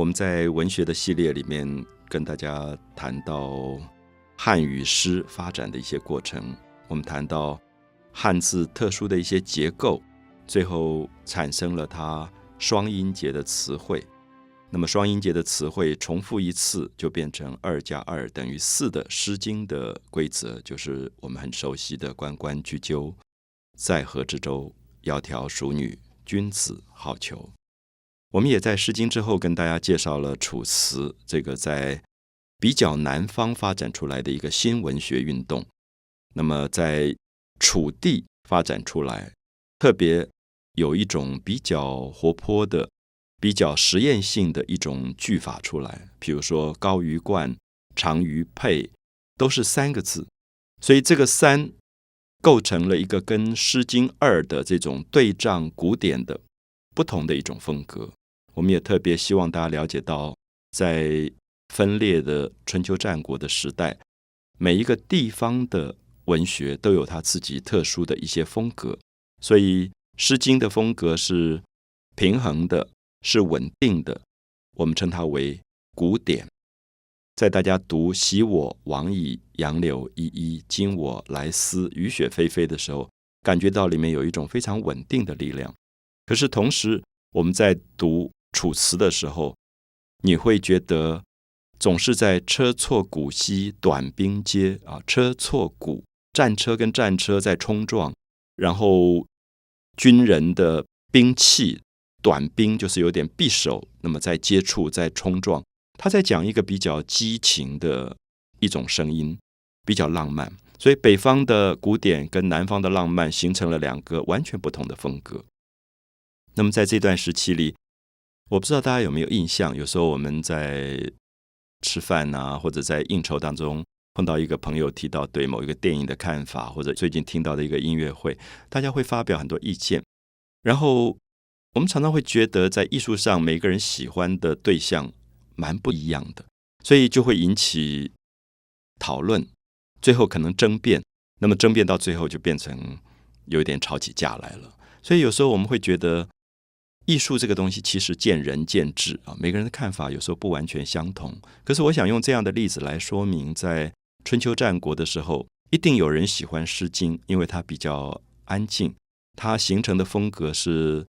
我们在文学的系列里面跟大家谈到汉语诗发展的一些过程，我们谈到汉字特殊的一些结构，最后产生了它双音节的词汇。那么双音节的词汇重复一次就变成二加二等于四的《诗经》的规则，就是我们很熟悉的“关关雎鸠，在河之洲，窈窕淑女，君子好逑”。我们也在《诗经》之后跟大家介绍了楚辞，这个在比较南方发展出来的一个新文学运动。那么在楚地发展出来，特别有一种比较活泼的。比较实验性的一种句法出来，比如说“高于冠，长于佩”，都是三个字，所以这个三构成了一个跟《诗经》二的这种对仗古典的不同的一种风格。我们也特别希望大家了解到，在分裂的春秋战国的时代，每一个地方的文学都有它自己特殊的一些风格，所以《诗经》的风格是平衡的。是稳定的，我们称它为古典。在大家读“昔我往矣，杨柳依依；今我来思，雨雪霏霏”的时候，感觉到里面有一种非常稳定的力量。可是同时，我们在读《楚辞》的时候，你会觉得总是在车错鼓兮短兵接啊，车错鼓，战车跟战车在冲撞，然后军人的兵器。短兵就是有点匕首，那么在接触，在冲撞，他在讲一个比较激情的一种声音，比较浪漫。所以北方的古典跟南方的浪漫形成了两个完全不同的风格。那么在这段时期里，我不知道大家有没有印象，有时候我们在吃饭啊，或者在应酬当中碰到一个朋友提到对某一个电影的看法，或者最近听到的一个音乐会，大家会发表很多意见，然后。我们常常会觉得，在艺术上，每个人喜欢的对象蛮不一样的，所以就会引起讨论，最后可能争辩。那么争辩到最后，就变成有点吵起架来了。所以有时候我们会觉得，艺术这个东西其实见仁见智啊，每个人的看法有时候不完全相同。可是我想用这样的例子来说明，在春秋战国的时候，一定有人喜欢《诗经》，因为它比较安静，它形成的风格是。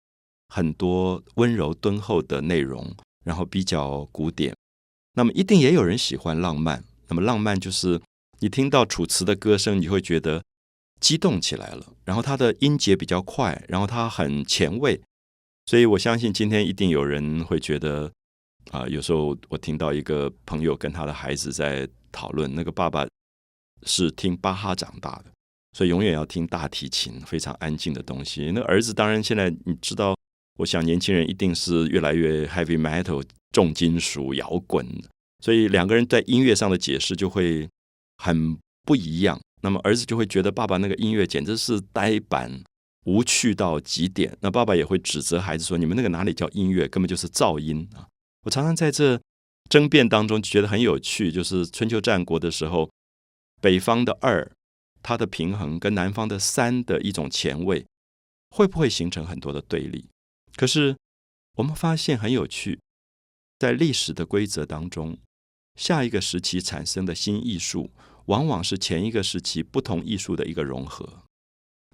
很多温柔敦厚的内容，然后比较古典。那么一定也有人喜欢浪漫。那么浪漫就是你听到楚辞的歌声，你会觉得激动起来了。然后它的音节比较快，然后它很前卫。所以我相信今天一定有人会觉得啊，有时候我听到一个朋友跟他的孩子在讨论，那个爸爸是听巴哈长大的，所以永远要听大提琴，非常安静的东西。那儿子当然现在你知道。我想年轻人一定是越来越 heavy metal 重金属摇滚，所以两个人在音乐上的解释就会很不一样。那么儿子就会觉得爸爸那个音乐简直是呆板无趣到极点，那爸爸也会指责孩子说：“你们那个哪里叫音乐，根本就是噪音啊！”我常常在这争辩当中觉得很有趣，就是春秋战国的时候，北方的二它的平衡跟南方的三的一种前卫，会不会形成很多的对立？可是，我们发现很有趣，在历史的规则当中，下一个时期产生的新艺术，往往是前一个时期不同艺术的一个融合。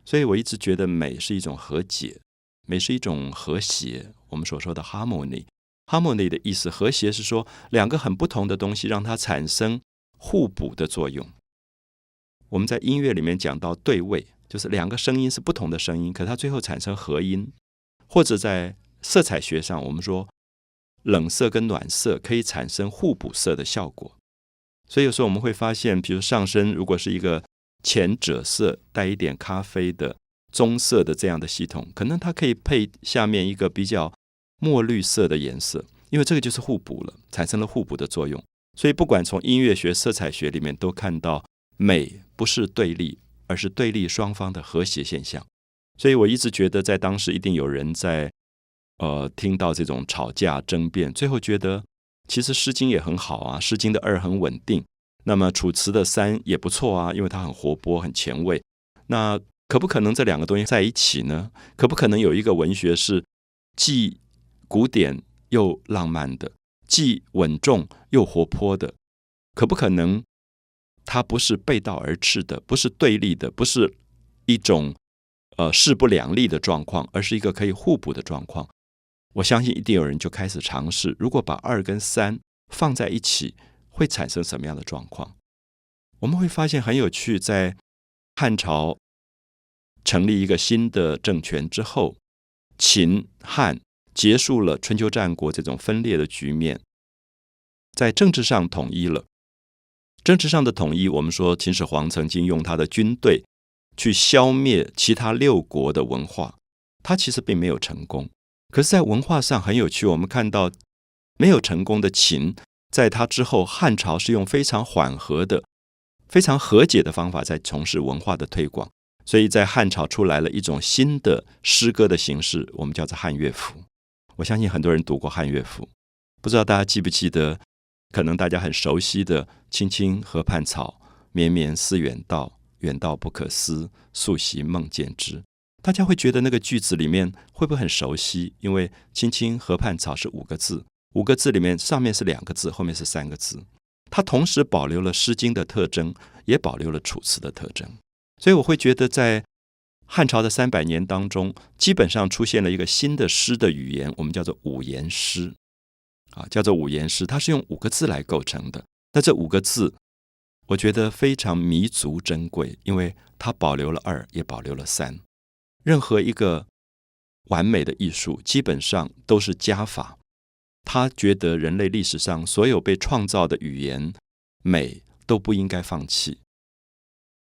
所以我一直觉得美是一种和解，美是一种和谐。我们所说的 harmony，harmony 的意思，和谐是说两个很不同的东西让它产生互补的作用。我们在音乐里面讲到对位，就是两个声音是不同的声音，可它最后产生合音。或者在色彩学上，我们说冷色跟暖色可以产生互补色的效果。所以有时候我们会发现，比如上身如果是一个浅赭色带一点咖啡的棕色的这样的系统，可能它可以配下面一个比较墨绿色的颜色，因为这个就是互补了，产生了互补的作用。所以不管从音乐学、色彩学里面都看到，美不是对立，而是对立双方的和谐现象。所以我一直觉得，在当时一定有人在，呃，听到这种吵架争辩，最后觉得其实《诗经》也很好啊，《诗经》的二很稳定，那么《楚辞》的三也不错啊，因为它很活泼、很前卫。那可不可能这两个东西在一起呢？可不可能有一个文学是既古典又浪漫的？既稳重又活泼的，可不可能？它不是背道而驰的，不是对立的，不是一种呃势不两立的状况，而是一个可以互补的状况。我相信一定有人就开始尝试，如果把二跟三放在一起，会产生什么样的状况？我们会发现很有趣，在汉朝成立一个新的政权之后，秦汉结束了春秋战国这种分裂的局面，在政治上统一了。政治上的统一，我们说秦始皇曾经用他的军队去消灭其他六国的文化，他其实并没有成功。可是，在文化上很有趣，我们看到没有成功的秦，在他之后，汉朝是用非常缓和的、非常和解的方法在从事文化的推广。所以在汉朝出来了一种新的诗歌的形式，我们叫做汉乐府。我相信很多人读过汉乐府，不知道大家记不记得？可能大家很熟悉的“青青河畔草，绵绵思远道，远道不可思，素习梦见之”。大家会觉得那个句子里面会不会很熟悉？因为“青青河畔草”是五个字，五个字里面上面是两个字，后面是三个字。它同时保留了《诗经》的特征，也保留了《楚辞》的特征。所以我会觉得，在汉朝的三百年当中，基本上出现了一个新的诗的语言，我们叫做五言诗。啊，叫做五言诗，它是用五个字来构成的。那这五个字，我觉得非常弥足珍贵，因为它保留了二，也保留了三。任何一个完美的艺术，基本上都是加法。他觉得人类历史上所有被创造的语言美都不应该放弃。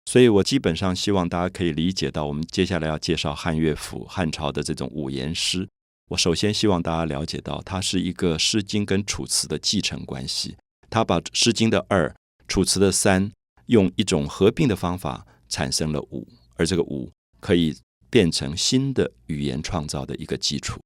所以我基本上希望大家可以理解到，我们接下来要介绍汉乐府、汉朝的这种五言诗。我首先希望大家了解到，它是一个《诗经》跟《楚辞》的继承关系。它把《诗经》的二、《楚辞》的三，用一种合并的方法产生了五，而这个五可以变成新的语言创造的一个基础。